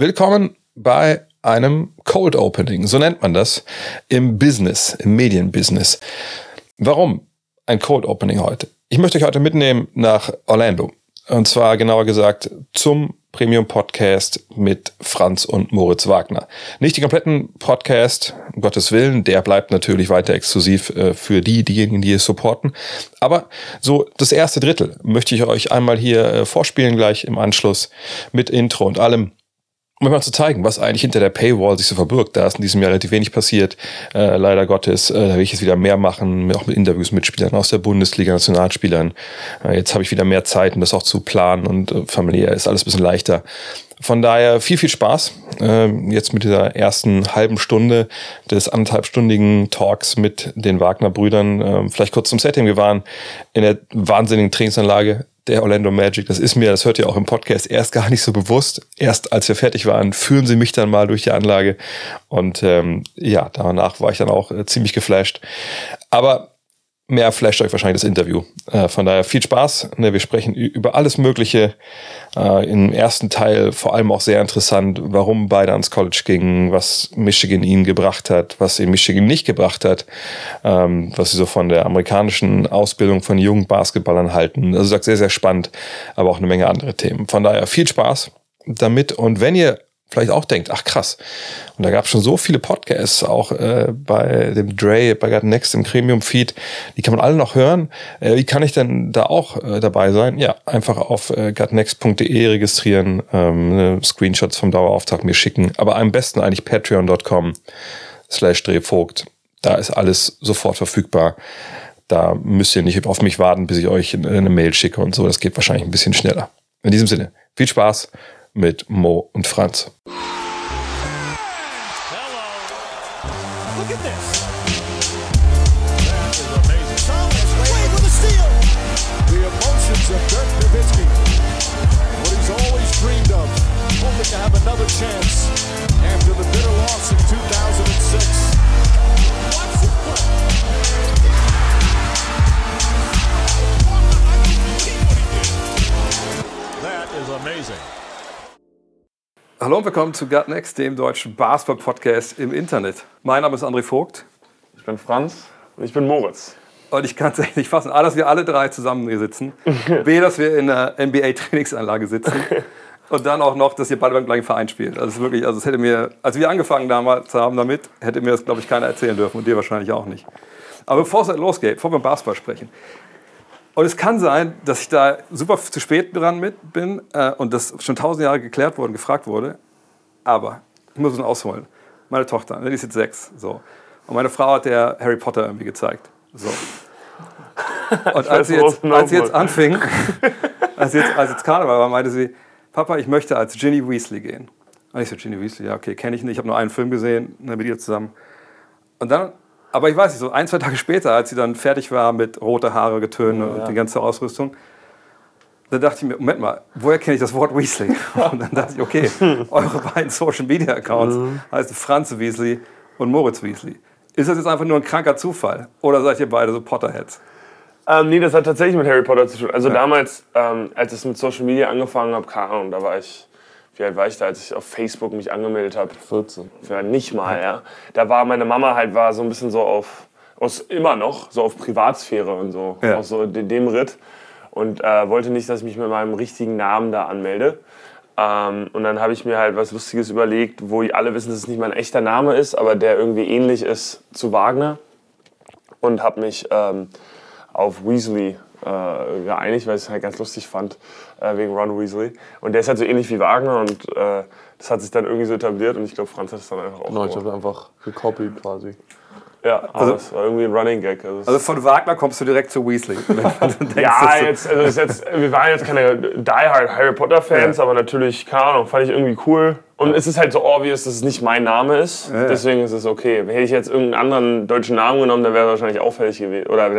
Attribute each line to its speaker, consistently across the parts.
Speaker 1: Willkommen bei einem Cold Opening, so nennt man das im Business, im Medienbusiness. Warum ein Cold Opening heute? Ich möchte euch heute mitnehmen nach Orlando. Und zwar genauer gesagt zum Premium Podcast mit Franz und Moritz Wagner. Nicht die kompletten Podcast, um Gottes Willen, der bleibt natürlich weiter exklusiv äh, für die, diejenigen, die es supporten. Aber so das erste Drittel möchte ich euch einmal hier äh, vorspielen gleich im Anschluss mit Intro und allem um mal zu zeigen, was eigentlich hinter der Paywall sich so verbirgt. Da ist in diesem Jahr relativ wenig passiert, äh, leider Gottes. Äh, da will ich jetzt wieder mehr machen, auch mit Interviews mit Spielern aus der Bundesliga, Nationalspielern. Äh, jetzt habe ich wieder mehr Zeit, um das auch zu planen und äh, familiär ist alles ein bisschen leichter. Von daher viel, viel Spaß äh, jetzt mit dieser ersten halben Stunde des anderthalbstündigen Talks mit den Wagner-Brüdern. Äh, vielleicht kurz zum Setting. Wir waren in der wahnsinnigen Trainingsanlage der Orlando Magic. Das ist mir, das hört ihr auch im Podcast, erst gar nicht so bewusst. Erst als wir fertig waren, führen sie mich dann mal durch die Anlage. Und ähm, ja, danach war ich dann auch äh, ziemlich geflasht. Aber mehr flasht euch wahrscheinlich das Interview. Äh, von daher viel Spaß. Ne, wir sprechen über alles Mögliche. Äh, Im ersten Teil vor allem auch sehr interessant, warum beide ans College gingen, was Michigan ihnen gebracht hat, was ihnen Michigan nicht gebracht hat, ähm, was sie so von der amerikanischen Ausbildung von jungen Basketballern halten. Also sagt sehr, sehr spannend, aber auch eine Menge andere Themen. Von daher viel Spaß damit. Und wenn ihr vielleicht auch denkt, ach krass. Und da gab es schon so viele Podcasts, auch äh, bei dem Dre, bei God Next im Premium-Feed, die kann man alle noch hören. Äh, wie kann ich denn da auch äh, dabei sein? Ja, einfach auf äh, gutnext.de registrieren, ähm, ne, Screenshots vom Dauerauftrag mir schicken, aber am besten eigentlich patreon.com slash drehvogt. Da ist alles sofort verfügbar. Da müsst ihr nicht auf mich warten, bis ich euch eine Mail schicke und so. Das geht wahrscheinlich ein bisschen schneller. In diesem Sinne, viel Spaß mit Mo und Franz. Hallo und willkommen zu Gut Next, dem deutschen Basketball-Podcast im Internet. Mein Name ist André Vogt.
Speaker 2: Ich bin Franz und ich bin Moritz.
Speaker 1: Und ich kann es echt nicht fassen. A, dass wir alle drei zusammen hier sitzen. B, dass wir in einer NBA-Trainingsanlage sitzen. Und dann auch noch, dass ihr beide beim gleichen Verein spielt. Also es ist wirklich, also es hätte mir, als wir angefangen damals haben damit, hätte mir das, glaube ich, keiner erzählen dürfen und dir wahrscheinlich auch nicht. Aber bevor es losgeht, bevor wir über Basketball sprechen. Und es kann sein, dass ich da super zu spät dran mit bin äh, und das schon tausend Jahre geklärt wurde und gefragt wurde. Aber ich muss es ausholen. Meine Tochter, ne, die ist jetzt sechs. So. Und meine Frau hat der Harry Potter irgendwie gezeigt. So. Und als sie, jetzt, als sie jetzt anfing, als jetzt, als jetzt Karneval war, meinte sie, Papa, ich möchte als Ginny Weasley gehen. Und ich so, Ginny Weasley, ja, okay, kenne ich nicht. Ich habe nur einen Film gesehen ne, mit ihr zusammen. Und dann, aber ich weiß nicht, so ein, zwei Tage später, als sie dann fertig war mit rote Haare, Getöne ja, und die ganze Ausrüstung, da dachte ich mir, Moment mal, woher kenne ich das Wort Weasley? Und dann dachte ich, okay, eure beiden Social Media Accounts mhm. heißen Franz Weasley und Moritz Weasley. Ist das jetzt einfach nur ein kranker Zufall? Oder seid ihr beide so Potterheads?
Speaker 2: Ähm, nee, das hat tatsächlich mit Harry Potter zu tun. Also ja. damals, ähm, als ich mit Social Media angefangen habe, keine Ahnung, da war ich, wie alt war ich da, als ich auf Facebook mich angemeldet habe? 14. Ja, nicht mal, ja. Da war meine Mama halt, war so ein bisschen so auf, aus, immer noch, so auf Privatsphäre und so, ja. aus so dem, dem Ritt. Und äh, wollte nicht, dass ich mich mit meinem richtigen Namen da anmelde. Ähm, und dann habe ich mir halt was Lustiges überlegt, wo alle wissen, dass es nicht mein echter Name ist, aber der irgendwie ähnlich ist zu Wagner. Und habe mich... Ähm, auf Weasley äh, geeinigt, weil ich es halt ganz lustig fand, äh, wegen Ron Weasley. Und der ist halt so ähnlich wie Wagner und äh, das hat sich dann irgendwie so etabliert und ich glaube, Franz hat es dann einfach auch
Speaker 3: Nein, ich habe einfach gekopiert quasi.
Speaker 2: Ja, also, das war irgendwie ein Running Gag.
Speaker 1: Also, also von Wagner kommst du direkt zu Weasley.
Speaker 2: ja, jetzt, also jetzt, wir waren jetzt keine Die Hard Harry Potter Fans, ja. aber natürlich, keine Ahnung, fand ich irgendwie cool. Und es ist halt so obvious, dass es nicht mein Name ist. Ja. Deswegen ist es okay. Hätte ich jetzt irgendeinen anderen deutschen Namen genommen, dann wäre es wahrscheinlich auffällig gewesen. Oder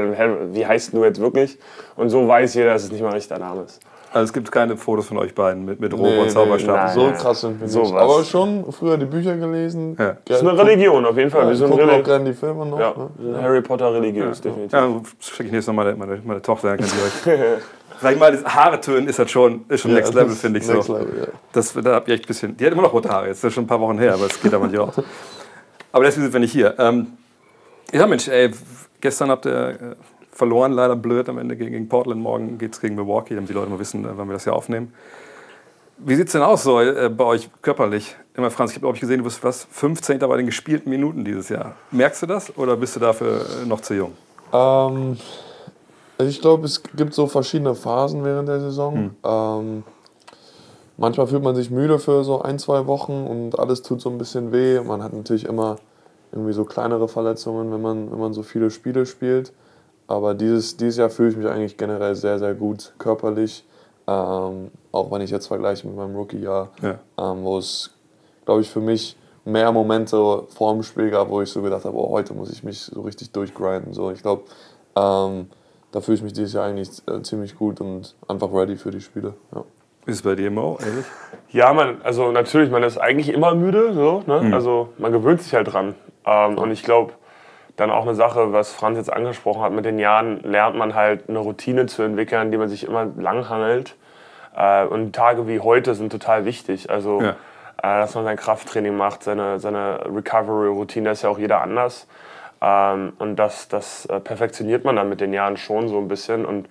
Speaker 2: wie heißt du jetzt wirklich? Und so weiß jeder, dass es nicht mein echter Name ist.
Speaker 1: Also es gibt keine Fotos von euch beiden mit, mit Rob nee, und Zauberstab.
Speaker 3: Nee, so krass sind wir so nicht. Aber schon früher die Bücher gelesen.
Speaker 2: Ja. Das ist eine Religion auf jeden Fall.
Speaker 3: Ja,
Speaker 2: wir sind
Speaker 3: gucken auch gerne die Filme noch.
Speaker 2: Ja, ne? Harry Potter religiös, ja. definitiv.
Speaker 1: Ja, schicke ich jetzt noch meine, meine, meine Tochter, dann kann die euch
Speaker 4: Sag ich mal, das Haare tönen ist halt schon, ist schon Next Level, finde ich so. Level, ja. das, da hab ich echt ein bisschen. Die hat immer noch rote Haare, jetzt ist schon ein paar Wochen her, aber es geht aber nicht raus. Aber deswegen sind wir nicht hier. Ähm, ja, Mensch, ey, gestern habt ihr äh, verloren, leider blöd am Ende gegen, gegen Portland. Morgen geht es gegen Milwaukee, damit die Leute mal wissen, äh, wann wir das hier aufnehmen. Wie sieht es denn aus so äh, bei euch körperlich? Immer Franz, ich habe ich gesehen, du bist was 15. bei den gespielten Minuten dieses Jahr. Merkst du das oder bist du dafür äh, noch zu jung?
Speaker 3: Ähm, ich glaube, es gibt so verschiedene Phasen während der Saison. Hm. Ähm, manchmal fühlt man sich müde für so ein, zwei Wochen und alles tut so ein bisschen weh. Man hat natürlich immer irgendwie so kleinere Verletzungen, wenn man, wenn man so viele Spiele spielt. Aber dieses, dieses Jahr fühle ich mich eigentlich generell sehr, sehr gut körperlich. Ähm, auch wenn ich jetzt vergleiche mit meinem Rookie-Jahr, ja. ähm, wo es, glaube ich, für mich mehr Momente vor dem Spiel gab, wo ich so gedacht habe, oh, heute muss ich mich so richtig durchgrinden. So, ich glaube, ähm, da fühle ich mich dieses Jahr eigentlich äh, ziemlich gut und einfach ready für die Spiele. Ja.
Speaker 4: Ist es bei dir, Mo, ehrlich?
Speaker 2: Ja, man, also natürlich, man ist eigentlich immer müde. So, ne? Mhm. Also man gewöhnt sich halt dran. Ähm, und ich glaube, dann auch eine Sache, was Franz jetzt angesprochen hat, mit den Jahren lernt man halt eine Routine zu entwickeln, die man sich immer langhangelt. Äh, und Tage wie heute sind total wichtig. Also, ja. äh, dass man sein Krafttraining macht, seine, seine Recovery-Routine, da ist ja auch jeder anders. Ähm, und das, das äh, perfektioniert man dann mit den Jahren schon so ein bisschen. Und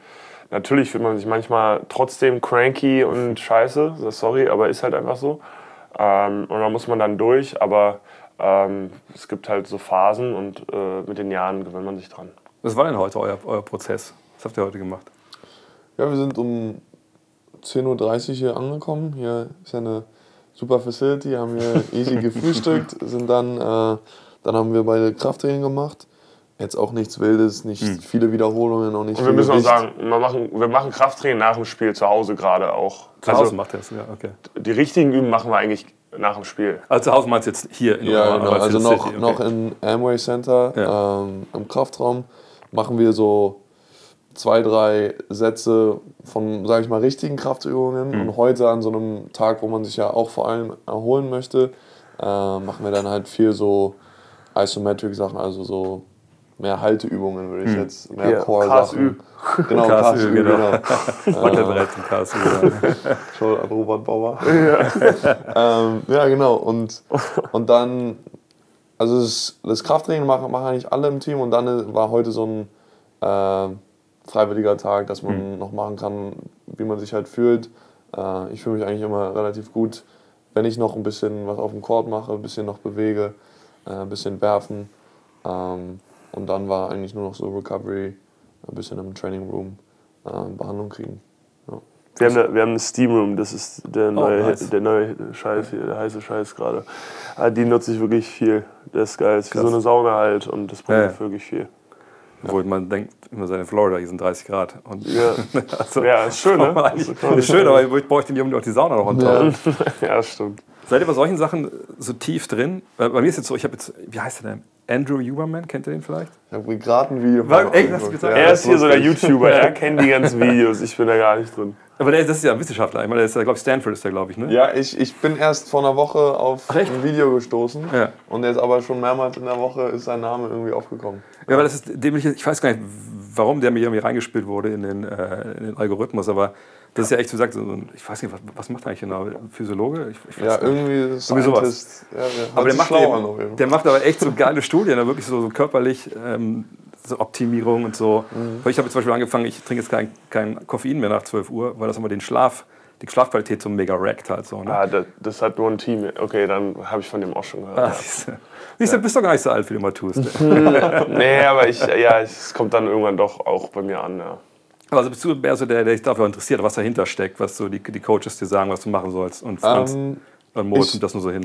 Speaker 2: natürlich fühlt man sich manchmal trotzdem cranky und scheiße, sorry, aber ist halt einfach so. Ähm, und da muss man dann durch, aber ähm, es gibt halt so Phasen und äh, mit den Jahren gewöhnt man sich dran.
Speaker 4: Was war denn heute euer, euer Prozess? Was habt ihr heute gemacht?
Speaker 3: Ja, wir sind um 10.30 Uhr hier angekommen. Hier ist ja eine super Facility, haben hier easy gefrühstückt, sind dann, äh, dann haben wir beide Krafttraining gemacht. Jetzt auch nichts Wildes, nicht hm. viele Wiederholungen, auch nicht
Speaker 2: Und wir müssen auch sagen, wir machen, wir machen Krafttraining nach dem Spiel zu Hause gerade auch.
Speaker 4: Zu Hause also, macht er es, ja, okay.
Speaker 2: Die richtigen Üben machen wir eigentlich nach dem Spiel.
Speaker 4: Also zu Hause meinst du jetzt hier
Speaker 3: in Ja, genau. also noch, okay. noch im Amway Center, ja. ähm, im Kraftraum, machen wir so zwei, drei Sätze von, sage ich mal, richtigen Kraftübungen. Mhm. Und heute an so einem Tag, wo man sich ja auch vor allem erholen möchte, äh, machen wir dann halt viel so Isometric-Sachen, also so mehr Halteübungen, würde ich mhm. jetzt, mehr ja, Core-Sachen.
Speaker 4: Genau, KSÜ, genau. genau. Wackelbrett zum KSÜ.
Speaker 3: Schon an Robert Bauer. Ja. ähm, ja, genau. Und, und dann, also das, das Krafttraining machen, machen eigentlich alle im Team und dann war heute so ein äh, freiwilliger Tag, dass man mhm. noch machen kann, wie man sich halt fühlt. Äh, ich fühle mich eigentlich immer relativ gut, wenn ich noch ein bisschen was auf dem Court mache, ein bisschen noch bewege, äh, ein bisschen werfen. Ähm, und dann war eigentlich nur noch so Recovery, ein bisschen im Training Room äh, Behandlung kriegen. Ja.
Speaker 2: Wir haben, eine, wir haben einen Steam Room, das ist der oh, neue, oh, nice. der neue Scheiß hier, der heiße Scheiß gerade. Ah, die nutze ich wirklich viel. Das ist geil. Das ist wie so eine Sauna halt und das bringt ja. wirklich viel.
Speaker 4: Obwohl man denkt immer so in Florida, hier sind 30 Grad. Und
Speaker 2: ja. also, ja, ist schön, ne?
Speaker 4: Ist, ist schön, aber ich brauche den Jungen auch die Sauna noch on
Speaker 2: ja. ja, stimmt.
Speaker 4: Seid ihr bei solchen Sachen so tief drin? Bei mir ist jetzt so, ich habe jetzt, wie heißt der denn? Andrew Huberman, kennt ihr den vielleicht?
Speaker 3: Ich habe gerade ein Video
Speaker 2: War, hast du gesagt? Er ist hier so der YouTuber, er kennt die ganzen Videos, ich bin da gar nicht drin.
Speaker 4: Aber der, das ist ja ein Wissenschaftler, ich meine, der ist, glaube ich, Stanford ist der, glaube ich, ne?
Speaker 3: Ja, ich, ich bin erst vor einer Woche auf Ach, ein Video gestoßen ja. und jetzt aber schon mehrmals in der Woche ist sein Name irgendwie aufgekommen.
Speaker 4: Ja, weil das ist, dem ich, weiß gar nicht, warum der mir irgendwie reingespielt wurde in den, äh, in den Algorithmus, aber das ist ja echt, du sagst, ich weiß nicht, was, was macht er eigentlich genau? Physiologe? Ich,
Speaker 3: ich ja, irgendwie,
Speaker 4: irgendwie sowas. Ja, aber der macht, eben, der macht aber echt so geile Studien, da wirklich so, so körperlich ähm, so Optimierung und so. Mhm. Ich habe zum Beispiel angefangen, ich trinke jetzt kein, kein Koffein mehr nach 12 Uhr, weil das immer den Schlaf, die Schlafqualität so mega rackt halt so. Ne?
Speaker 2: Ah, das, das hat nur ein Team. Okay, dann habe ich von dem auch schon gehört. Ah,
Speaker 4: siehst du, siehst du bist doch gar nicht so alt, wie du mal tust.
Speaker 2: nee, aber ich, ja, es kommt dann irgendwann doch auch bei mir an, ja.
Speaker 4: Also bist du mehr so der, der sich dafür interessiert, was dahinter steckt, was so die, die Coaches dir sagen, was du machen sollst. Und Franz ähm, und Moritz nimmt das nur so hin.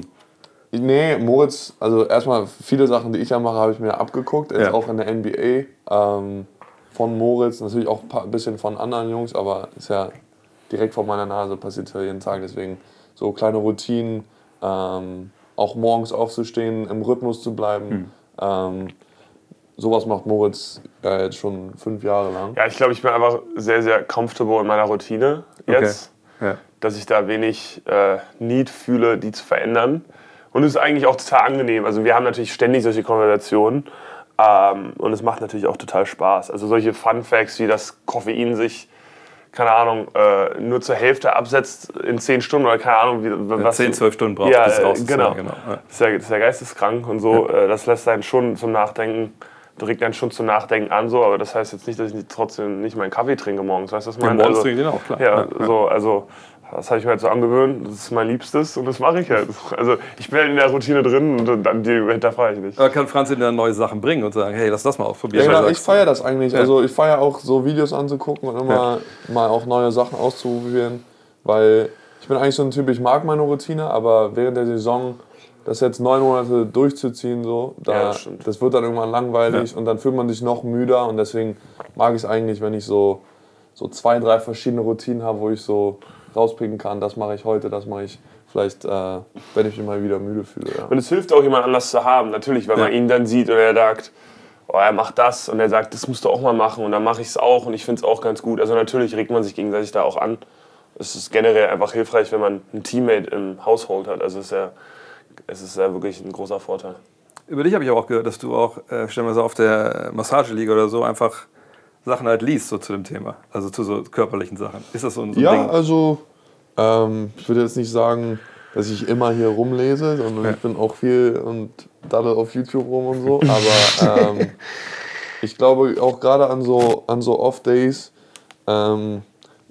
Speaker 3: Nee, Moritz, also erstmal viele Sachen, die ich ja mache, habe ich mir abgeguckt, jetzt ja. auch in der NBA. Ähm, von Moritz, natürlich auch ein bisschen von anderen Jungs, aber ist ja direkt vor meiner Nase, passiert ja jeden Tag. Deswegen so kleine Routinen, ähm, auch morgens aufzustehen, im Rhythmus zu bleiben. Hm. Ähm, sowas macht Moritz ja jetzt schon fünf Jahre lang.
Speaker 2: Ja, ich glaube, ich bin einfach sehr, sehr comfortable in meiner Routine jetzt. Okay. Ja. Dass ich da wenig äh, Need fühle, die zu verändern. Und es ist eigentlich auch total angenehm. Also wir haben natürlich ständig solche Konversationen. Ähm, und es macht natürlich auch total Spaß. Also solche Fun Facts, wie das Koffein sich keine Ahnung, äh, nur zur Hälfte absetzt in zehn Stunden oder keine Ahnung, wie,
Speaker 4: was. Zehn, zwölf Stunden braucht,
Speaker 2: ja, bis raus ist. Genau. genau. Ja. Das, ist ja, das ist ja geisteskrank und so. Ja. Äh, das lässt einen schon zum Nachdenken, regt einen schon zum Nachdenken an, so, aber das heißt jetzt nicht, dass ich trotzdem nicht meinen Kaffee trinke morgens. Weißt du, was meine?
Speaker 4: Ja, morgens also, trinke ich den auch, klar.
Speaker 2: Ja, ja. so, also das habe ich mir halt so angewöhnt, das ist mein Liebstes und das mache ich halt. Also ich bin halt in der Routine drin und dann die hinterfrage ich nicht.
Speaker 4: Aber kann Franz dann neue Sachen bringen und sagen, hey, lass das mal ausprobieren?
Speaker 3: Ja, genau, ich feiere das eigentlich. Ja. Also ich feiere auch so Videos anzugucken und immer ja. mal auch neue Sachen auszuprobieren, weil ich bin eigentlich so ein Typ, ich mag meine Routine, aber während der Saison das jetzt neun Monate durchzuziehen, so, da, ja, das, das, wird dann irgendwann langweilig und dann fühlt man sich noch müder und deswegen mag ich es eigentlich, wenn ich so, so zwei, drei verschiedene Routinen habe, wo ich so rauspicken kann, das mache ich heute, das mache ich vielleicht, äh, wenn ich mich mal wieder müde fühle. Ja.
Speaker 2: Und es hilft auch, jemand anders zu haben, natürlich, wenn ja. man ihn dann sieht und er sagt, oh, er macht das und er sagt, das musst du auch mal machen und dann mache ich es auch und ich finde es auch ganz gut. Also natürlich regt man sich gegenseitig da auch an. Es ist generell einfach hilfreich, wenn man einen Teammate im Haushalt hat. Also es ist ja, es ist ja wirklich ein großer Vorteil.
Speaker 4: Über dich habe ich auch gehört, dass du auch, äh, stellen wir so auf der Massageliga oder so, einfach Sachen halt liest so zu dem Thema, also zu so körperlichen Sachen. Ist das so ein, so
Speaker 3: ja,
Speaker 4: Ding?
Speaker 3: Ja, also ähm, ich würde jetzt nicht sagen, dass ich immer hier rumlese, sondern ja. ich bin auch viel und daddel auf YouTube rum und so. Aber ähm, ich glaube auch gerade an so, an so Off-Days ähm,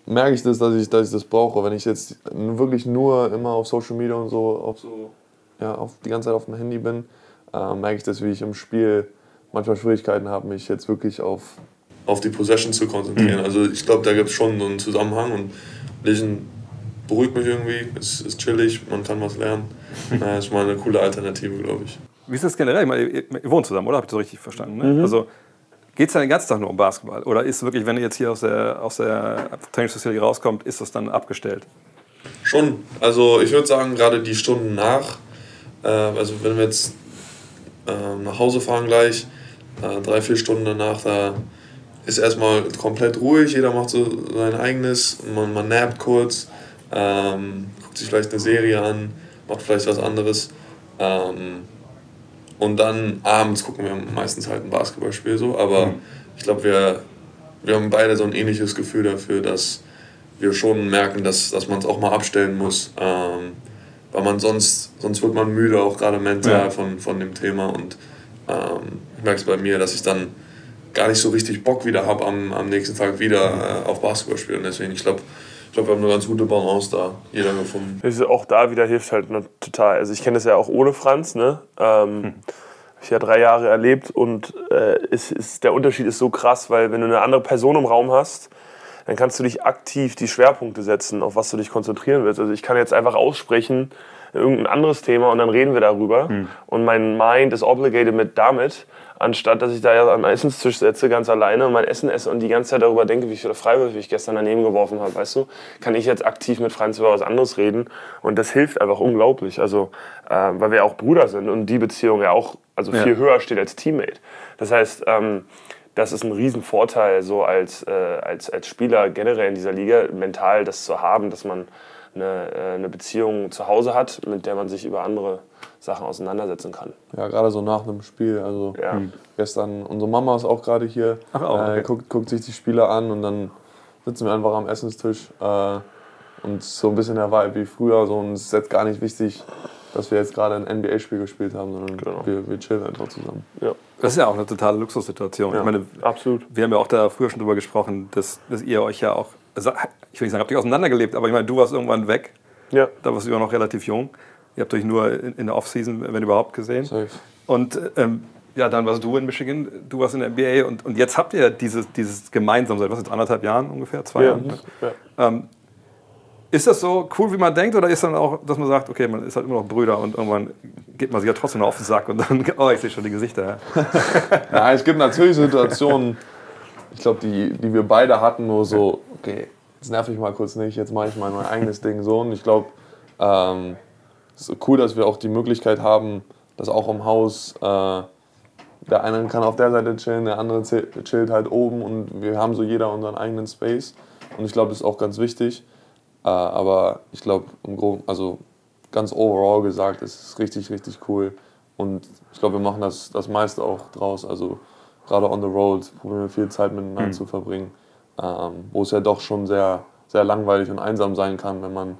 Speaker 3: merke ich das, dass ich, dass ich das brauche. Wenn ich jetzt wirklich nur immer auf Social Media und so, auf so ja, auf, die ganze Zeit auf dem Handy bin, äh, merke ich das, wie ich im Spiel manchmal Schwierigkeiten habe, mich jetzt wirklich auf, auf die Possession zu konzentrieren. Mhm. Also ich glaube, da gibt es schon so einen Zusammenhang und Lesen beruhigt mich irgendwie, es ist chillig, man kann was lernen. Das ist mal eine coole Alternative, glaube ich.
Speaker 4: Wie ist das generell? Ich meine, ihr, ihr wohnt zusammen, oder? Habt ihr so richtig verstanden? Ne? Mhm. Also geht es dann den ganzen Tag nur um Basketball? Oder ist wirklich, wenn ihr jetzt hier aus der, aus der Trainingsfacility rauskommt, ist das dann abgestellt?
Speaker 3: Schon. Also ich würde sagen, gerade die Stunden nach, äh, also wenn wir jetzt äh, nach Hause fahren gleich, äh, drei, vier Stunden danach, da ist erstmal komplett ruhig, jeder macht so sein eigenes, man, man nappt kurz, ähm, guckt sich vielleicht eine Serie an, macht vielleicht was anderes. Ähm, und dann abends gucken wir meistens halt ein Basketballspiel so, aber mhm. ich glaube, wir, wir haben beide so ein ähnliches Gefühl dafür, dass wir schon merken, dass, dass man es auch mal abstellen muss. Ähm, weil man sonst, sonst wird man müde, auch gerade mental ja. von, von dem Thema. Und ähm, ich merke es bei mir, dass ich dann gar nicht so richtig Bock wieder habe, am, am nächsten Tag wieder äh, auf Basketball spielen. Deswegen, ich glaube, ich glaube, wir haben eine ganz gute Balance da, jeder gefunden.
Speaker 2: Also auch da wieder hilft halt total. Also ich kenne das ja auch ohne Franz, ne? Ähm, hm. Ich ja drei Jahre erlebt und äh, ist, ist, der Unterschied ist so krass, weil wenn du eine andere Person im Raum hast, dann kannst du dich aktiv die Schwerpunkte setzen, auf was du dich konzentrieren willst. Also ich kann jetzt einfach aussprechen, irgendein anderes Thema und dann reden wir darüber. Hm. Und mein Mind ist obligated mit damit anstatt dass ich da ja am Essenstisch sitze, ganz alleine und mein Essen esse und die ganze Zeit darüber denke, wie viele Freiwürfe ich gestern daneben geworfen habe, weißt du, kann ich jetzt aktiv mit Franz über was anderes reden und das hilft einfach unglaublich, also äh, weil wir auch Bruder sind und die Beziehung ja auch also viel ja. höher steht als Teammate. Das heißt, ähm, das ist ein Riesenvorteil, so als, äh, als, als Spieler generell in dieser Liga, mental das zu haben, dass man eine, äh, eine Beziehung zu Hause hat, mit der man sich über andere Sachen auseinandersetzen kann.
Speaker 3: Ja, gerade so nach einem Spiel. Also ja. gestern, unsere Mama ist auch gerade hier, Ach, auch, okay. äh, guckt, guckt, sich die Spiele an und dann sitzen wir einfach am Essenstisch. Äh, und so ein bisschen der Vibe wie früher. So, und es ist jetzt gar nicht wichtig, dass wir jetzt gerade ein NBA-Spiel gespielt haben, sondern genau. wir, wir chillen einfach zusammen.
Speaker 4: Ja. Das ist ja auch eine totale Luxussituation. Ja, ich meine, absolut. Wir haben ja auch da früher schon drüber gesprochen, dass, dass ihr euch ja auch, ich will nicht sagen, habt ihr auseinandergelebt, aber ich meine, du warst irgendwann weg. Ja. Da warst du ja noch relativ jung. Ihr habt euch nur in der Offseason, wenn überhaupt, gesehen. Safe. Und ähm, ja, dann warst du in Michigan, du warst in der NBA und, und jetzt habt ihr dieses, dieses gemeinsam seit was jetzt anderthalb Jahren ungefähr, zwei ja. Jahren. Ne? Ja. Ähm, ist das so cool, wie man denkt, oder ist dann auch, dass man sagt, okay, man ist halt immer noch Brüder und irgendwann geht man sich ja trotzdem noch auf den Sack und dann, oh, ich sehe schon die Gesichter.
Speaker 3: Ja, es gibt natürlich Situationen, ich glaube, die, die wir beide hatten, nur so, okay, jetzt nerv ich mal kurz nicht, jetzt mache ich mal mein eigenes Ding so und ich glaube, ähm, es ist cool, dass wir auch die Möglichkeit haben, dass auch im Haus äh, der eine kann auf der Seite chillen, der andere chillt halt oben und wir haben so jeder unseren eigenen Space. Und ich glaube, das ist auch ganz wichtig. Äh, aber ich glaube, im Groben, also ganz overall gesagt, es ist richtig, richtig cool. Und ich glaube, wir machen das, das meiste auch draus. Also gerade on the road probieren wir viel Zeit miteinander mhm. zu verbringen. Äh, ähm, wo es ja doch schon sehr, sehr langweilig und einsam sein kann, wenn man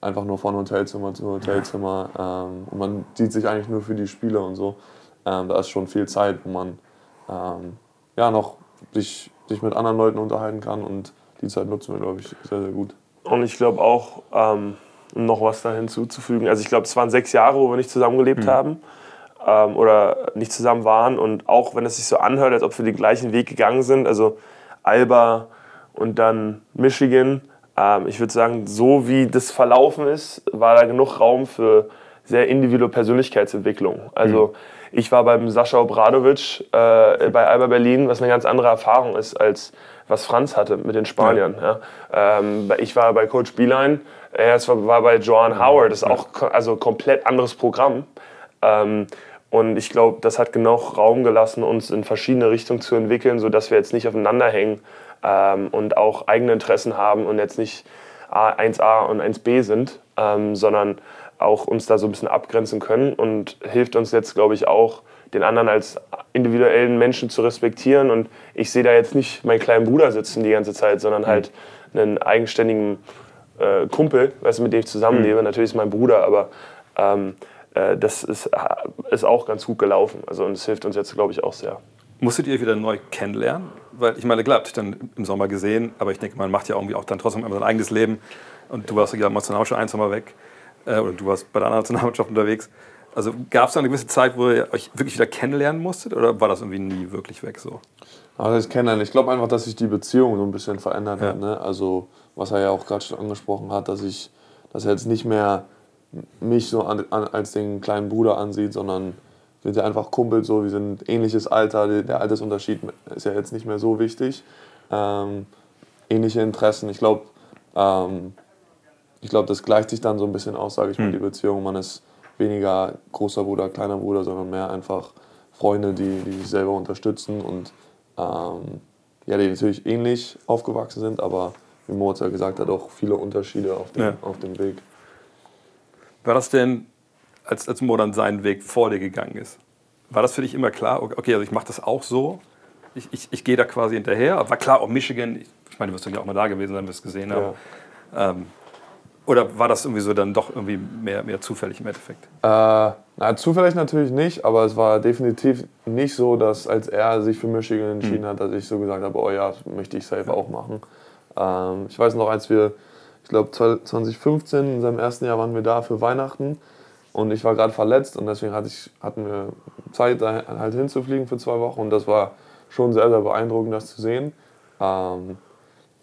Speaker 3: einfach nur von Hotelzimmer zu Hotelzimmer ähm, und man sieht sich eigentlich nur für die Spiele und so. Ähm, da ist schon viel Zeit, wo man ähm, ja noch sich, sich mit anderen Leuten unterhalten kann und die Zeit nutzen wir, glaube ich, sehr, sehr gut.
Speaker 2: Und ich glaube auch, ähm, noch was da hinzuzufügen, also ich glaube, es waren sechs Jahre, wo wir nicht zusammengelebt mhm. haben ähm, oder nicht zusammen waren und auch wenn es sich so anhört, als ob wir den gleichen Weg gegangen sind, also Alba und dann Michigan, ähm, ich würde sagen, so wie das verlaufen ist, war da genug Raum für sehr individuelle Persönlichkeitsentwicklung. Also mhm. ich war beim Sascha Obradovic äh, bei Alba Berlin, was eine ganz andere Erfahrung ist, als was Franz hatte mit den Spaniern. Ja. Ja. Ähm, ich war bei Coach Beeline, er war bei Joan Howard, das ist auch also komplett anderes Programm. Ähm, und ich glaube, das hat genug Raum gelassen, uns in verschiedene Richtungen zu entwickeln, sodass wir jetzt nicht aufeinander hängen ähm, und auch eigene Interessen haben und jetzt nicht 1a und 1b sind, ähm, sondern auch uns da so ein bisschen abgrenzen können und hilft uns jetzt, glaube ich, auch, den anderen als individuellen Menschen zu respektieren. Und ich sehe da jetzt nicht meinen kleinen Bruder sitzen die ganze Zeit, sondern halt einen eigenständigen äh, Kumpel, weißt mit dem ich zusammenlebe. Mhm. Natürlich ist mein Bruder, aber ähm, äh, das ist, ist auch ganz gut gelaufen. Also, und es hilft uns jetzt, glaube ich, auch sehr.
Speaker 4: Musstet ihr wieder neu kennenlernen? Weil ich meine, klar, habt ihr dann im Sommer gesehen, aber ich denke, man macht ja irgendwie auch dann trotzdem sein eigenes Leben. Und du warst ja emotional schon ein, Mal weg. Äh, oder du warst bei der anderen Nationalmannschaft unterwegs. Also gab es da eine gewisse Zeit, wo ihr euch wirklich wieder kennenlernen musstet? Oder war das irgendwie nie wirklich weg so?
Speaker 3: Also das Kennenlernen. Ich glaube einfach, dass sich die Beziehung so ein bisschen verändert ja. hat. Ne? Also was er ja auch gerade schon angesprochen hat, dass ich, dass er jetzt nicht mehr mich so an, an, als den kleinen Bruder ansieht, sondern wir sind ja einfach Kumpel, so, wir sind ähnliches Alter, der Altersunterschied ist ja jetzt nicht mehr so wichtig. Ähm, ähnliche Interessen, ich glaube, ähm, ich glaube, das gleicht sich dann so ein bisschen aus, sage ich mal, hm. die Beziehung. Man ist weniger großer Bruder, kleiner Bruder, sondern mehr einfach Freunde, die, die sich selber unterstützen und ähm, ja, die natürlich ähnlich aufgewachsen sind, aber wie Moritz ja gesagt hat, auch viele Unterschiede auf dem, ja. auf dem Weg.
Speaker 4: War das denn als, als Mo dann seinen Weg vor dir gegangen ist. War das für dich immer klar? Okay, also ich mache das auch so. Ich, ich, ich gehe da quasi hinterher. War klar, auch Michigan, ich meine, du wirst ja auch mal da gewesen sein, wirst gesehen haben. Ja. Ähm, oder war das irgendwie so dann doch irgendwie mehr, mehr zufällig im Endeffekt?
Speaker 3: Äh, na, zufällig natürlich nicht, aber es war definitiv nicht so, dass als er sich für Michigan entschieden mhm. hat, dass ich so gesagt habe, oh ja, möchte ich safe auch machen. Ähm, ich weiß noch, als wir, ich glaube 2015, in seinem ersten Jahr waren wir da für Weihnachten und ich war gerade verletzt und deswegen hatte ich, hatten wir Zeit, da halt hinzufliegen für zwei Wochen. Und das war schon sehr, sehr beeindruckend, das zu sehen. Ähm,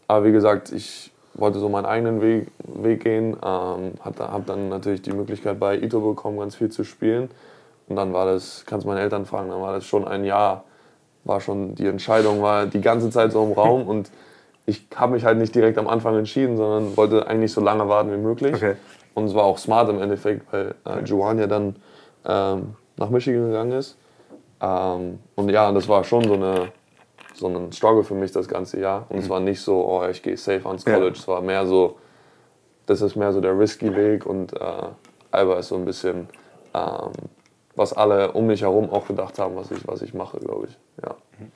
Speaker 3: aber wie gesagt, ich wollte so meinen eigenen Weg, Weg gehen. Ähm, habe dann natürlich die Möglichkeit bei Ito bekommen, ganz viel zu spielen. Und dann war das, kannst du meine Eltern fragen, dann war das schon ein Jahr, war schon, die Entscheidung war die ganze Zeit so im Raum. Und ich habe mich halt nicht direkt am Anfang entschieden, sondern wollte eigentlich so lange warten wie möglich. Okay. Und es war auch smart im Endeffekt, weil äh, Joan ja dann ähm, nach Michigan gegangen ist. Ähm, und ja, das war schon so, eine, so ein Struggle für mich das ganze Jahr. Und mhm. es war nicht so, oh, ich gehe safe ans College. Ja. Es war mehr so, das ist mehr so der risky Weg und äh, Alba ist so ein bisschen, ähm, was alle um mich herum auch gedacht haben, was ich, was ich mache, glaube ich. Ja.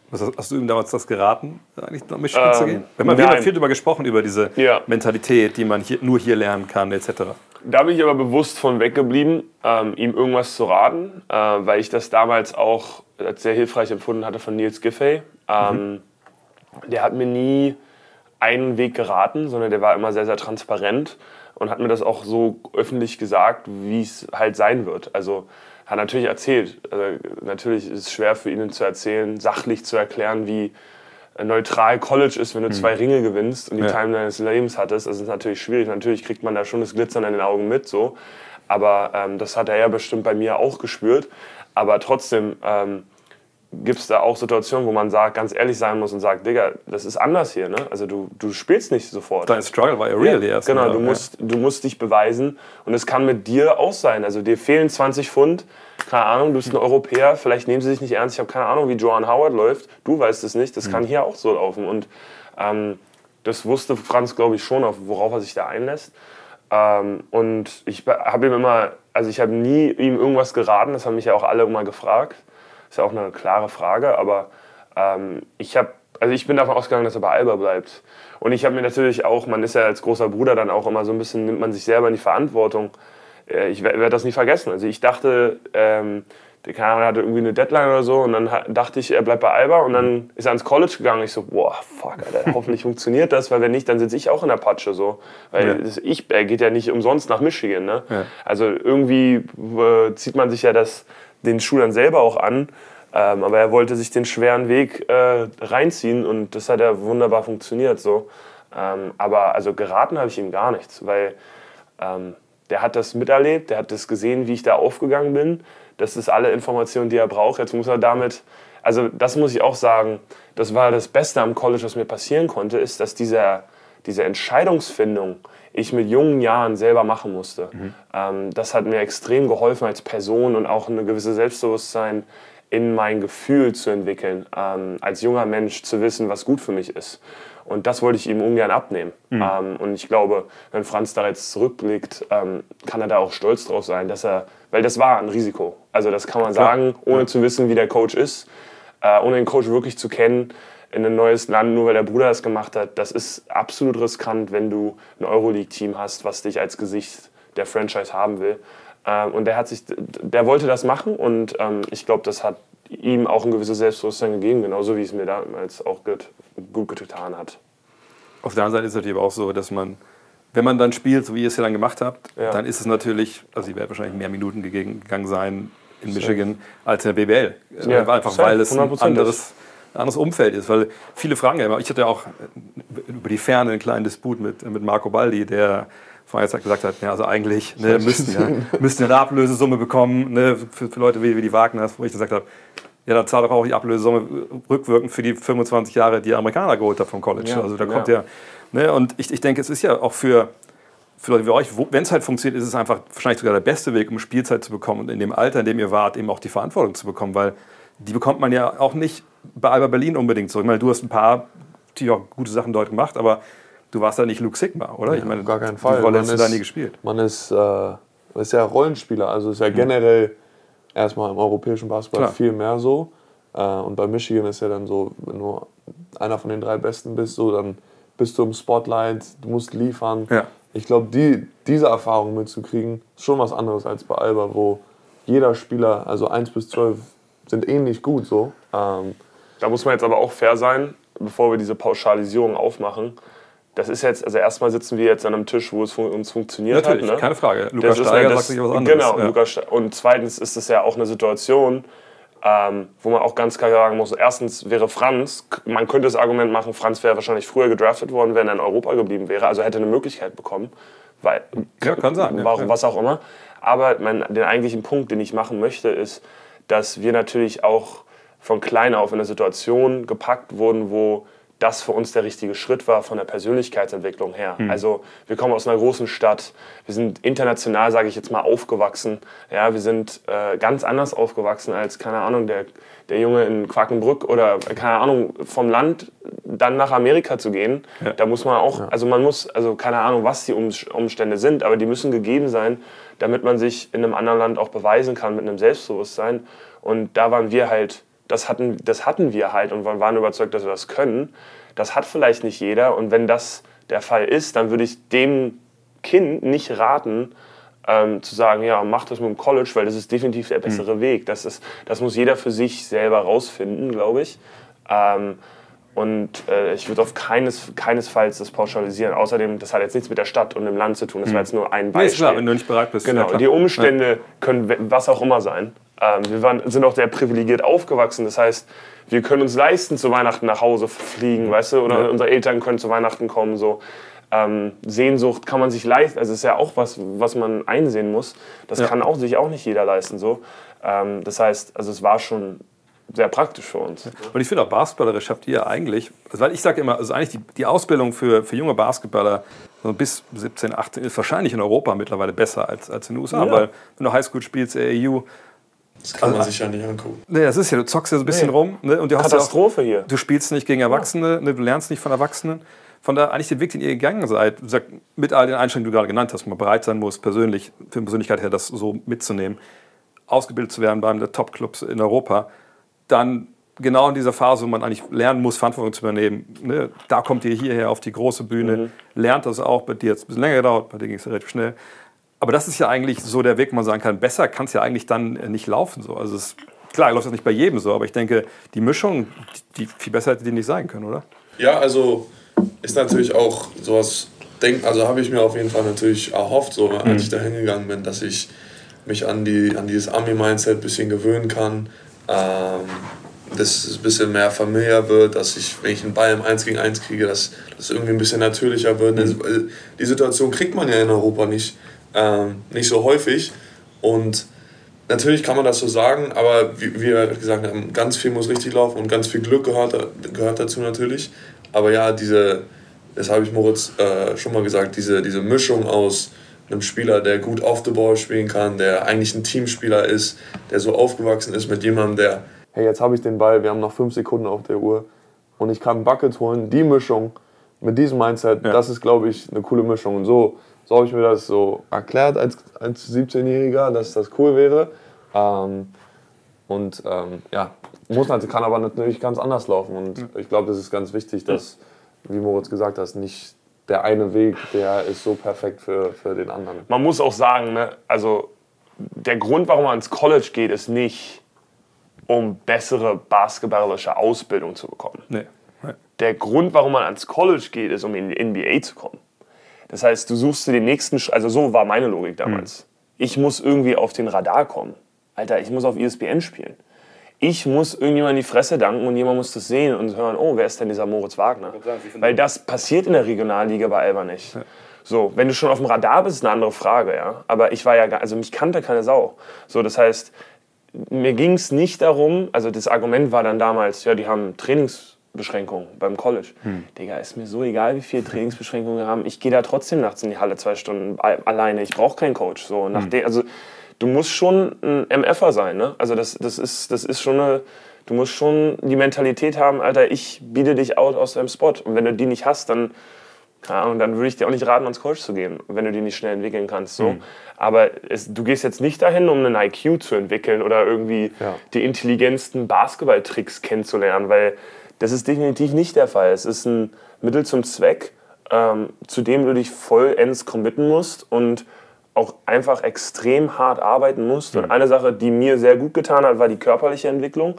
Speaker 4: Was hast, du ihm damals das geraten, eigentlich nach Michigan ähm, zu gehen? Wir haben viel darüber gesprochen, über diese ja. Mentalität, die man hier, nur hier lernen kann, etc.
Speaker 2: Da bin ich aber bewusst von weggeblieben, ähm, ihm irgendwas zu raten, äh, weil ich das damals auch als sehr hilfreich empfunden hatte von Nils Giffey. Ähm, mhm. Der hat mir nie einen Weg geraten, sondern der war immer sehr, sehr transparent und hat mir das auch so öffentlich gesagt, wie es halt sein wird. Also hat natürlich erzählt. Also, natürlich ist es schwer für ihn zu erzählen, sachlich zu erklären, wie neutral College ist, wenn du mhm. zwei Ringe gewinnst und die ja. Time deines Lebens hattest. Das ist natürlich schwierig. Natürlich kriegt man da schon das Glitzern in den Augen mit, so. Aber ähm, das hat er ja bestimmt bei mir auch gespürt. Aber trotzdem ähm, gibt es da auch Situationen, wo man sagt, ganz ehrlich sein muss und sagt, Digga, das ist anders hier. Ne? Also du, du spielst nicht sofort.
Speaker 4: Dein Struggle war ja real
Speaker 2: ja, Genau, du musst, du musst dich beweisen und es kann mit dir auch sein. Also dir fehlen 20 Pfund, keine Ahnung, du bist ein Europäer, vielleicht nehmen sie dich nicht ernst, ich habe keine Ahnung, wie Joan Howard läuft, du weißt es nicht, das kann mhm. hier auch so laufen. Und ähm, das wusste Franz, glaube ich, schon, worauf er sich da einlässt. Ähm, und ich habe ihm immer, also ich habe nie ihm irgendwas geraten, das haben mich ja auch alle immer gefragt ist ja auch eine klare Frage, aber ähm, ich habe also ich bin davon ausgegangen, dass er bei Alba bleibt. Und ich habe mir natürlich auch, man ist ja als großer Bruder dann auch immer so ein bisschen, nimmt man sich selber in die Verantwortung. Äh, ich werde das nie vergessen. Also ich dachte, ähm, der Kanadier hatte irgendwie eine Deadline oder so und dann dachte ich, er bleibt bei Alba und dann ist er ans College gegangen. Ich so, boah, fuck, Alter, hoffentlich funktioniert das, weil wenn nicht, dann sitze ich auch in der Patsche so. Weil ja. ich, er geht ja nicht umsonst nach Michigan. Ne? Ja. Also irgendwie äh, zieht man sich ja das den Schülern selber auch an. Ähm, aber er wollte sich den schweren Weg äh, reinziehen und das hat ja wunderbar funktioniert. So. Ähm, aber also geraten habe ich ihm gar nichts, weil ähm, der hat das miterlebt, der hat das gesehen, wie ich da aufgegangen bin. Das ist alle Informationen, die er braucht. Jetzt muss er damit, also das muss ich auch sagen, das war das Beste am College, was mir passieren konnte, ist, dass dieser, diese Entscheidungsfindung ich mit jungen Jahren selber machen musste. Mhm. Ähm, das hat mir extrem geholfen als Person und auch ein gewisses Selbstbewusstsein in mein Gefühl zu entwickeln, ähm, als junger Mensch zu wissen, was gut für mich ist. Und das wollte ich ihm ungern abnehmen. Mhm. Ähm, und ich glaube, wenn Franz da jetzt zurückblickt, ähm, kann er da auch stolz drauf sein, dass er, weil das war ein Risiko. Also das kann man sagen, ohne ja. zu wissen, wie der Coach ist, äh, ohne den Coach wirklich zu kennen in ein neues Land, nur weil der Bruder das gemacht hat. Das ist absolut riskant, wenn du ein Euroleague-Team hast, was dich als Gesicht der Franchise haben will. Ähm, und der hat sich, der wollte das machen und ähm, ich glaube, das hat ihm auch ein gewisses Selbstbewusstsein gegeben, genauso wie es mir damals auch gut, gut getan hat.
Speaker 4: Auf der anderen Seite ist es natürlich auch so, dass man, wenn man dann spielt, so wie ihr es ja dann gemacht habt, ja. dann ist es natürlich, also ihr werdet wahrscheinlich mehr Minuten gegangen sein in Michigan als in der BBL. Ja, einfach weil es ein anderes, anderes Umfeld ist. Weil viele fragen ja immer, ich hatte auch über die Ferne einen kleinen Disput mit, mit Marco Baldi, der vorher gesagt hat, ja, also eigentlich ne, müssten, ja, müssten eine Ablösesumme bekommen ne, für, für, Leute wie, wie die Wagners, wo ich gesagt habe, ja, dann zahlt doch auch die Ablösesumme rückwirkend für die 25 Jahre, die Amerikaner geholt haben vom College. Ja, also da kommt ja, ne, und ich, ich denke, es ist ja auch für, für Leute wie euch, wenn es halt funktioniert, ist es einfach wahrscheinlich sogar der beste Weg, um Spielzeit zu bekommen und in dem Alter, in dem ihr wart, eben auch die Verantwortung zu bekommen, weil die bekommt man ja auch nicht bei Alba Berlin unbedingt so. Ich meine, du hast ein paar, die auch gute Sachen dort gemacht, aber Du warst ja nicht Luke Sigma, oder?
Speaker 3: Ja, ich meine, gar keinen Fall.
Speaker 4: Die Rolle hast du da nie gespielt.
Speaker 3: Man ist, äh, ist ja Rollenspieler, also ist ja mhm. generell erstmal im europäischen Basketball Klar. viel mehr so. Äh, und bei Michigan ist ja dann so, wenn du einer von den drei Besten bist, so dann bist du im Spotlight, du musst liefern. Ja. Ich glaube, die, diese Erfahrung mitzukriegen, ist schon was anderes als bei Alba, wo jeder Spieler, also 1 bis 12, sind ähnlich gut so. Ähm,
Speaker 2: da muss man jetzt aber auch fair sein, bevor wir diese Pauschalisierung aufmachen das ist jetzt, also erstmal sitzen wir jetzt an einem Tisch, wo es für uns funktioniert
Speaker 4: Natürlich,
Speaker 2: hat.
Speaker 4: Ne? keine Frage. Lukas Steiger das, sagt sich was anderes.
Speaker 2: Genau, ja. Lukas und zweitens ist es ja auch eine Situation, ähm, wo man auch ganz klar sagen muss, erstens wäre Franz, man könnte das Argument machen, Franz wäre wahrscheinlich früher gedraftet worden, wenn er in Europa geblieben wäre, also hätte eine Möglichkeit bekommen, weil,
Speaker 4: ja, kann sein,
Speaker 2: warum,
Speaker 4: ja.
Speaker 2: was auch immer. Aber mein, den eigentlichen Punkt, den ich machen möchte, ist, dass wir natürlich auch von klein auf in eine Situation gepackt wurden, wo das für uns der richtige Schritt war von der Persönlichkeitsentwicklung her. Mhm. Also wir kommen aus einer großen Stadt, wir sind international, sage ich jetzt mal, aufgewachsen. Ja, wir sind äh, ganz anders aufgewachsen als, keine Ahnung, der, der Junge in Quakenbrück oder, keine Ahnung, vom Land dann nach Amerika zu gehen. Ja. Da muss man auch, also man muss, also keine Ahnung, was die Umstände sind, aber die müssen gegeben sein, damit man sich in einem anderen Land auch beweisen kann mit einem Selbstbewusstsein. Und da waren wir halt das hatten, das hatten wir halt und waren überzeugt, dass wir das können. Das hat vielleicht nicht jeder und wenn das der Fall ist, dann würde ich dem Kind nicht raten, ähm, zu sagen, ja, mach das mit dem College, weil das ist definitiv der bessere mhm. Weg. Das, ist, das muss jeder für sich selber rausfinden, glaube ich. Ähm, und äh, ich würde auf keines, keinesfalls das pauschalisieren. Außerdem, das hat jetzt nichts mit der Stadt und dem Land zu tun. Das war mhm. jetzt nur ein Beispiel. Nee, ist
Speaker 4: klar, wenn du nicht bereit bist.
Speaker 2: Genau,
Speaker 4: ja,
Speaker 2: die Umstände können was auch immer sein. Ähm, wir waren, sind auch sehr privilegiert aufgewachsen. Das heißt, wir können uns leisten, zu Weihnachten nach Hause fliegen, weißt du, oder ja. unsere Eltern können zu Weihnachten kommen. So. Ähm, Sehnsucht kann man sich leisten. Also ist ja auch was, was man einsehen muss. Das ja. kann auch sich auch nicht jeder leisten. So. Ähm, das heißt, also es war schon sehr praktisch für uns.
Speaker 4: Und ich finde auch basketballerisch habt ihr eigentlich, also weil ich sage immer, also eigentlich die, die Ausbildung für, für junge Basketballer so bis 17, 18 ist wahrscheinlich in Europa mittlerweile besser als, als in den USA, ja. weil wenn du Highschool spielst, AAU,
Speaker 3: das kann also, man sich ja nicht angucken.
Speaker 4: Nee, das ist ja, du zockst ja so ein bisschen nee. rum. Ne? Und du
Speaker 2: Katastrophe
Speaker 4: auch,
Speaker 2: hier.
Speaker 4: Du spielst nicht gegen Erwachsene, ne? du lernst nicht von Erwachsenen. Von da eigentlich den Weg, den ihr gegangen seid, mit all den Einstellungen, die du gerade genannt hast, wo man bereit sein muss, persönlich, für die Persönlichkeit her, das so mitzunehmen, ausgebildet zu werden bei einem der Top-Clubs in Europa, dann genau in dieser Phase, wo man eigentlich lernen muss, Verantwortung zu übernehmen. Ne? Da kommt ihr hierher auf die große Bühne, mhm. lernt das auch. Bei dir hat es ein bisschen länger gedauert, bei dir ging es relativ schnell. Aber das ist ja eigentlich so der Weg, wo man sagen kann, besser kann es ja eigentlich dann äh, nicht laufen. So. Also es, klar, läuft das nicht bei jedem so, aber ich denke, die Mischung, die, viel besser hätte die nicht sein können, oder?
Speaker 3: Ja, also ist natürlich auch sowas, denk, also habe ich mir auf jeden Fall natürlich erhofft, so, als mhm. ich da hingegangen bin, dass ich mich an, die, an dieses Army-Mindset ein bisschen gewöhnen kann. Ähm, dass es ein bisschen mehr familiär wird, dass ich, wenn ich einen Ball im 1 gegen 1 kriege, dass das irgendwie ein bisschen natürlicher wird. Mhm. Die Situation kriegt man ja in Europa nicht, ähm, nicht so häufig. Und natürlich kann man das so sagen, aber wie, wie wir gesagt haben, ganz viel muss richtig laufen und ganz viel Glück gehört, gehört dazu natürlich. Aber ja, diese, das habe ich Moritz äh, schon mal gesagt, diese, diese Mischung aus einem Spieler, der gut auf the ball spielen kann, der eigentlich ein Teamspieler ist, der so aufgewachsen ist mit jemandem, der hey, jetzt habe ich den Ball, wir haben noch fünf Sekunden auf der Uhr und ich kann Bucket holen. Die Mischung mit diesem Mindset, ja. das ist, glaube ich, eine coole Mischung. Und so, so habe ich mir das so erklärt als, als 17-Jähriger, dass das cool wäre. Ähm, und ähm, ja, muss, kann aber natürlich ganz anders laufen. Und ich glaube, das ist ganz wichtig, dass, wie Moritz gesagt hat, nicht der eine Weg, der ist so perfekt für, für den anderen.
Speaker 2: Man muss auch sagen, ne, also der Grund, warum man ins College geht, ist nicht, um bessere basketballische Ausbildung zu bekommen. Nee. nee. Der Grund, warum man ans College geht, ist, um in die NBA zu kommen. Das heißt, du suchst dir den nächsten, also so war meine Logik damals. Hm. Ich muss irgendwie auf den Radar kommen. Alter, ich muss auf ESPN spielen. Ich muss irgendjemand in die Fresse danken und jemand muss das sehen und hören, oh, wer ist denn dieser Moritz Wagner? Weil das passiert in der Regionalliga bei Alba nicht. Ja. So, wenn du schon auf dem Radar bist, ist eine andere Frage, ja. Aber ich war ja, also mich kannte keine Sau. So, das heißt, mir ging es nicht darum, also das Argument war dann damals, ja, die haben Trainingsbeschränkungen beim College. Hm. Digga, ist mir so egal, wie viele Trainingsbeschränkungen wir haben. Ich gehe da trotzdem nachts in die Halle zwei Stunden alleine. Ich brauche keinen Coach. So, nach hm. also du musst schon ein MFer sein, ne? Also das, das, ist, das ist schon eine, du musst schon die Mentalität haben, Alter, ich biete dich out aus deinem Spot. Und wenn du die nicht hast, dann keine Ahnung, dann würde ich dir auch nicht raten, ans Coach zu gehen, wenn du die nicht schnell entwickeln kannst. So. Mhm. Aber es, du gehst jetzt nicht dahin, um einen IQ zu entwickeln oder irgendwie ja. die intelligentsten Basketballtricks kennenzulernen, weil das ist definitiv nicht der Fall. Es ist ein Mittel zum Zweck, ähm, zu dem du dich vollends committen musst und auch einfach extrem hart arbeiten musst. Mhm. Und eine Sache, die mir sehr gut getan hat, war die körperliche Entwicklung.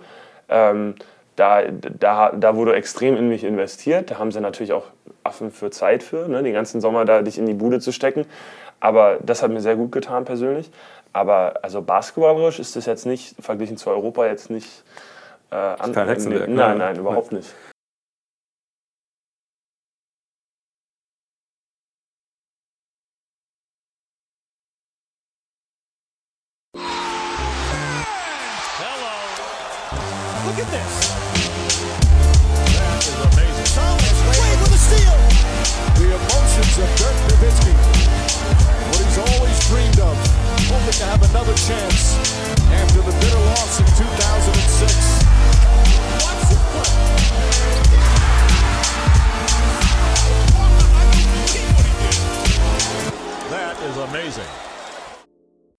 Speaker 2: Ähm, da, da, da wurde extrem in mich investiert. Da haben sie natürlich auch Affen für Zeit für, ne? den ganzen Sommer da dich in die Bude zu stecken. Aber das hat mir sehr gut getan persönlich. Aber also basketballerisch ist das jetzt nicht, verglichen zu Europa, jetzt nicht
Speaker 4: äh, Kein Hexenwerk.
Speaker 2: Nein, nein, nein, überhaupt nicht.